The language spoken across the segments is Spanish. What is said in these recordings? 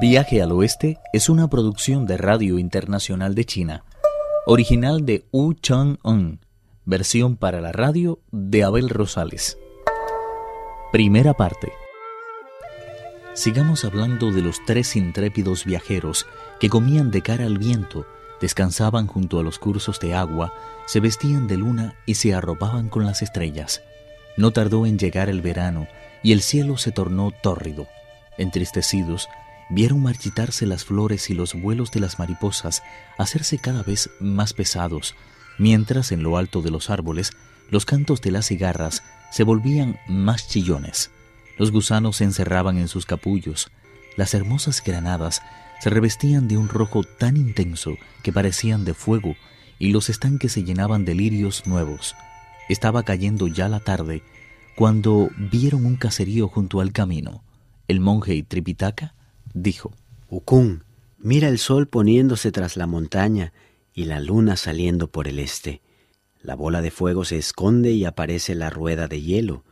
Viaje al Oeste es una producción de Radio Internacional de China, original de Wu Chang-un, versión para la radio de Abel Rosales. Primera parte. Sigamos hablando de los tres intrépidos viajeros que comían de cara al viento, descansaban junto a los cursos de agua, se vestían de luna y se arropaban con las estrellas. No tardó en llegar el verano y el cielo se tornó tórrido. Entristecidos, vieron marchitarse las flores y los vuelos de las mariposas hacerse cada vez más pesados, mientras en lo alto de los árboles los cantos de las cigarras se volvían más chillones. Los gusanos se encerraban en sus capullos, las hermosas granadas se revestían de un rojo tan intenso que parecían de fuego y los estanques se llenaban de lirios nuevos. Estaba cayendo ya la tarde cuando vieron un caserío junto al camino. El monje Tripitaka dijo, Ukun, mira el sol poniéndose tras la montaña y la luna saliendo por el este. La bola de fuego se esconde y aparece la rueda de hielo.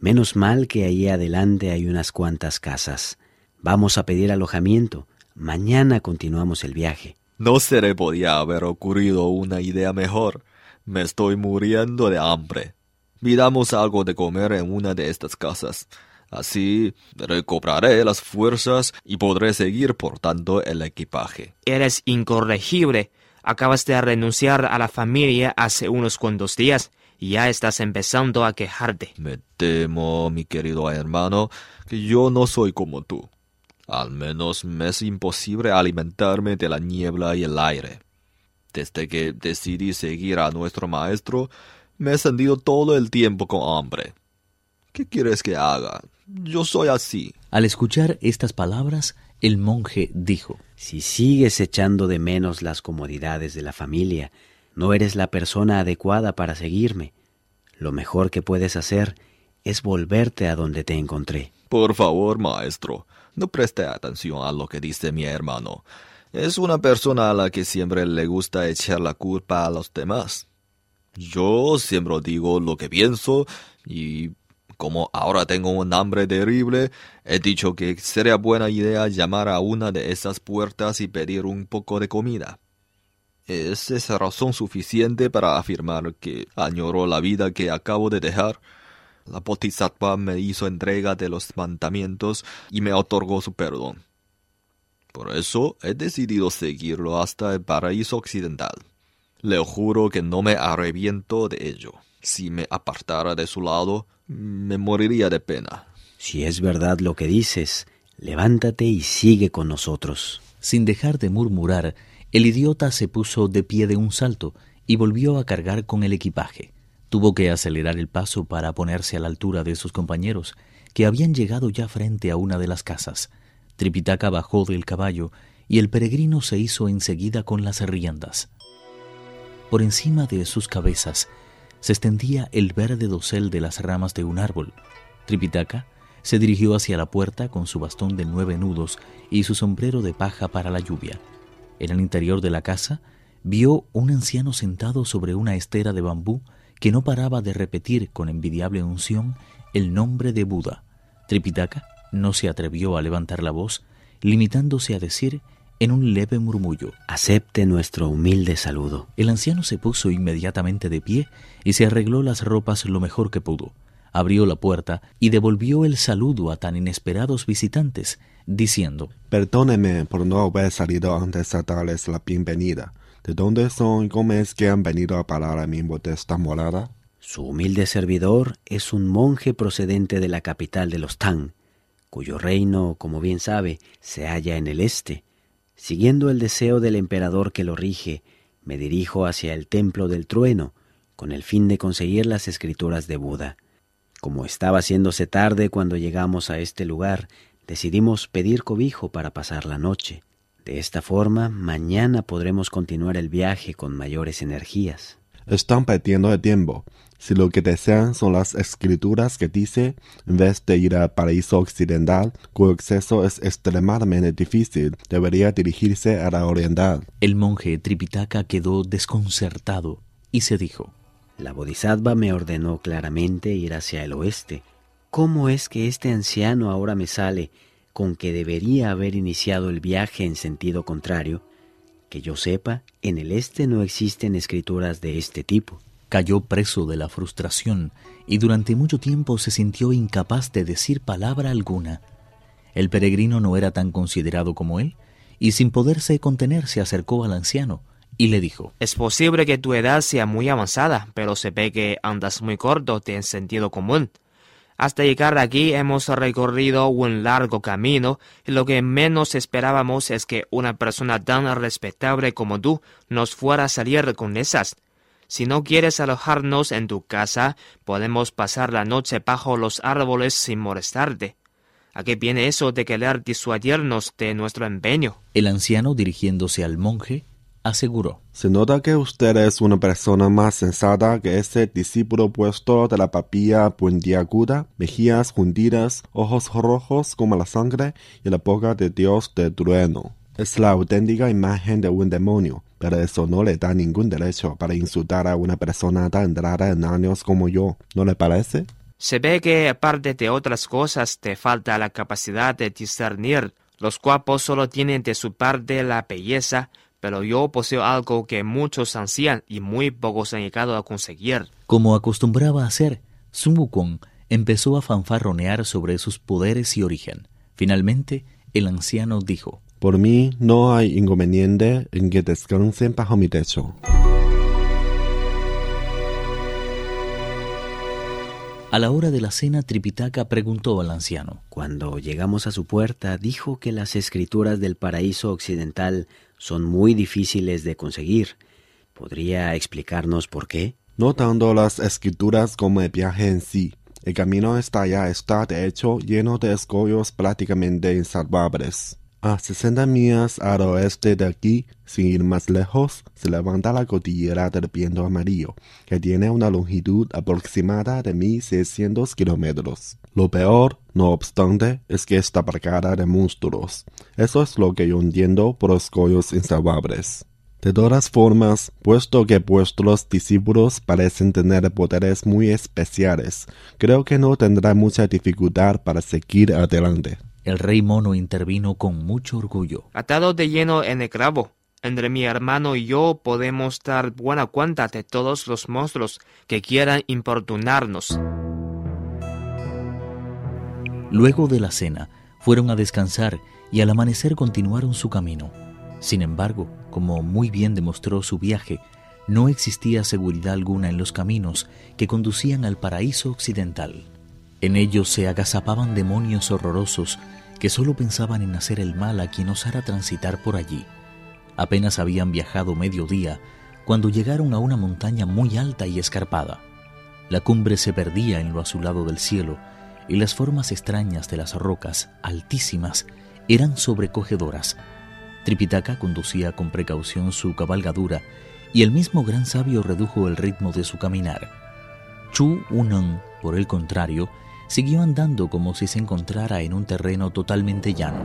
Menos mal que ahí adelante hay unas cuantas casas. Vamos a pedir alojamiento. Mañana continuamos el viaje. No se le podía haber ocurrido una idea mejor. Me estoy muriendo de hambre. Pidamos algo de comer en una de estas casas. Así recobraré las fuerzas y podré seguir portando el equipaje. Eres incorregible. Acabas de renunciar a la familia hace unos cuantos días y ya estás empezando a quejarte. Me temo, mi querido hermano, que yo no soy como tú. Al menos me es imposible alimentarme de la niebla y el aire. Desde que decidí seguir a nuestro maestro, me he sentido todo el tiempo con hambre. ¿Qué quieres que haga? Yo soy así. Al escuchar estas palabras, el monje dijo, Si sigues echando de menos las comodidades de la familia, no eres la persona adecuada para seguirme. Lo mejor que puedes hacer es volverte a donde te encontré. Por favor, maestro, no preste atención a lo que dice mi hermano. Es una persona a la que siempre le gusta echar la culpa a los demás. Yo siempre digo lo que pienso y como ahora tengo un hambre terrible, he dicho que sería buena idea llamar a una de esas puertas y pedir un poco de comida. ¿Es esa razón suficiente para afirmar que añoro la vida que acabo de dejar? La Bodhisattva me hizo entrega de los mandamientos y me otorgó su perdón. Por eso he decidido seguirlo hasta el paraíso occidental. Le juro que no me arrepiento de ello. Si me apartara de su lado, me moriría de pena. Si es verdad lo que dices, levántate y sigue con nosotros. Sin dejar de murmurar, el idiota se puso de pie de un salto y volvió a cargar con el equipaje. Tuvo que acelerar el paso para ponerse a la altura de sus compañeros, que habían llegado ya frente a una de las casas. Tripitaka bajó del caballo y el peregrino se hizo enseguida con las riendas. Por encima de sus cabezas se extendía el verde dosel de las ramas de un árbol. Tripitaka se dirigió hacia la puerta con su bastón de nueve nudos y su sombrero de paja para la lluvia. En el interior de la casa vio un anciano sentado sobre una estera de bambú que no paraba de repetir con envidiable unción el nombre de Buda. Tripitaka no se atrevió a levantar la voz, limitándose a decir en un leve murmullo. Acepte nuestro humilde saludo. El anciano se puso inmediatamente de pie y se arregló las ropas lo mejor que pudo. Abrió la puerta y devolvió el saludo a tan inesperados visitantes, diciendo Perdóneme por no haber salido antes a darles la bienvenida. ¿De dónde son y cómo es que han venido a parar a mi modesta morada? Su humilde servidor es un monje procedente de la capital de los Tang, cuyo reino, como bien sabe, se halla en el este. Siguiendo el deseo del emperador que lo rige, me dirijo hacia el templo del trueno, con el fin de conseguir las escrituras de Buda. Como estaba haciéndose tarde cuando llegamos a este lugar, decidimos pedir cobijo para pasar la noche. De esta forma, mañana podremos continuar el viaje con mayores energías. Están perdiendo el tiempo. Si lo que desean son las escrituras que dice, en vez de ir al paraíso occidental, cuyo acceso es extremadamente difícil, debería dirigirse a la oriental. El monje Tripitaka quedó desconcertado y se dijo, La Bodhisattva me ordenó claramente ir hacia el oeste. ¿Cómo es que este anciano ahora me sale con que debería haber iniciado el viaje en sentido contrario, que yo sepa, en el este no existen escrituras de este tipo. Cayó preso de la frustración y durante mucho tiempo se sintió incapaz de decir palabra alguna. El peregrino no era tan considerado como él, y sin poderse contener se acercó al anciano y le dijo, Es posible que tu edad sea muy avanzada, pero se ve que andas muy corto en sentido común. Hasta llegar aquí hemos recorrido un largo camino y lo que menos esperábamos es que una persona tan respetable como tú nos fuera a salir con esas. Si no quieres alojarnos en tu casa, podemos pasar la noche bajo los árboles sin molestarte. ¿A qué viene eso de querer disuadirnos de nuestro empeño? El anciano, dirigiéndose al monje, aseguró. Se nota que usted es una persona más sensata que ese discípulo puesto de la papilla puntiaguda, mejillas hundidas, ojos rojos como la sangre y la boca de Dios de trueno. Es la auténtica imagen de un demonio, pero eso no le da ningún derecho para insultar a una persona tan entrada en años como yo, ¿no le parece? Se ve que, aparte de otras cosas, te falta la capacidad de discernir. Los guapos solo tienen de su parte la belleza, pero yo poseo algo que muchos ansían y muy pocos han llegado a conseguir. Como acostumbraba a hacer, Sun Wukong empezó a fanfarronear sobre sus poderes y origen. Finalmente, el anciano dijo, Por mí no hay inconveniente en que descansen bajo mi techo. A la hora de la cena, Tripitaka preguntó al anciano. Cuando llegamos a su puerta, dijo que las escrituras del paraíso occidental son muy difíciles de conseguir. ¿Podría explicarnos por qué? No tanto las escrituras como el viaje en sí. El camino hasta allá está, de hecho, lleno de escollos prácticamente insalvables. A 60 millas al oeste de aquí, sin ir más lejos, se levanta la cordillera del viento amarillo, que tiene una longitud aproximada de 1600 kilómetros. Lo peor, no obstante, es que está cargada de monstruos. Eso es lo que yo entiendo por escollos insalvables. De todas formas, puesto que vuestros discípulos parecen tener poderes muy especiales, creo que no tendrá mucha dificultad para seguir adelante. El rey mono intervino con mucho orgullo. Atado de lleno en el clavo. Entre mi hermano y yo podemos dar buena cuenta de todos los monstruos que quieran importunarnos. Luego de la cena, fueron a descansar y al amanecer continuaron su camino. Sin embargo, como muy bien demostró su viaje, no existía seguridad alguna en los caminos que conducían al paraíso occidental. En ellos se agazapaban demonios horrorosos que solo pensaban en hacer el mal a quien osara transitar por allí. Apenas habían viajado medio día cuando llegaron a una montaña muy alta y escarpada. La cumbre se perdía en lo azulado del cielo y las formas extrañas de las rocas, altísimas, eran sobrecogedoras. Tripitaka conducía con precaución su cabalgadura y el mismo gran sabio redujo el ritmo de su caminar. Chu Unan, por el contrario, siguió andando como si se encontrara en un terreno totalmente llano.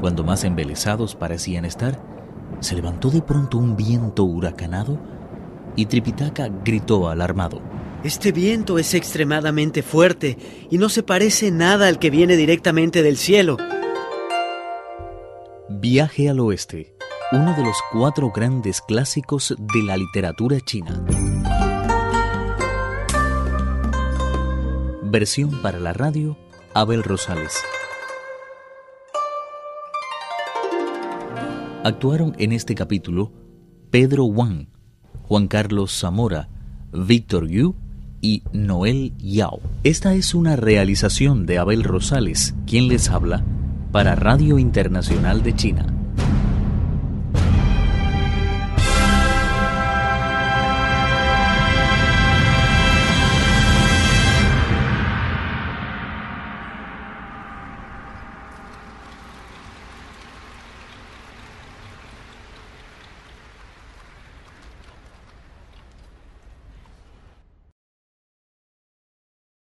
Cuando más embelesados parecían estar, se levantó de pronto un viento huracanado y Tripitaka gritó alarmado. Este viento es extremadamente fuerte y no se parece nada al que viene directamente del cielo. Viaje al oeste, uno de los cuatro grandes clásicos de la literatura china. Versión para la radio, Abel Rosales. Actuaron en este capítulo Pedro Wang, Juan Carlos Zamora, Víctor Yu y Noel Yao. Esta es una realización de Abel Rosales, quien les habla, para Radio Internacional de China.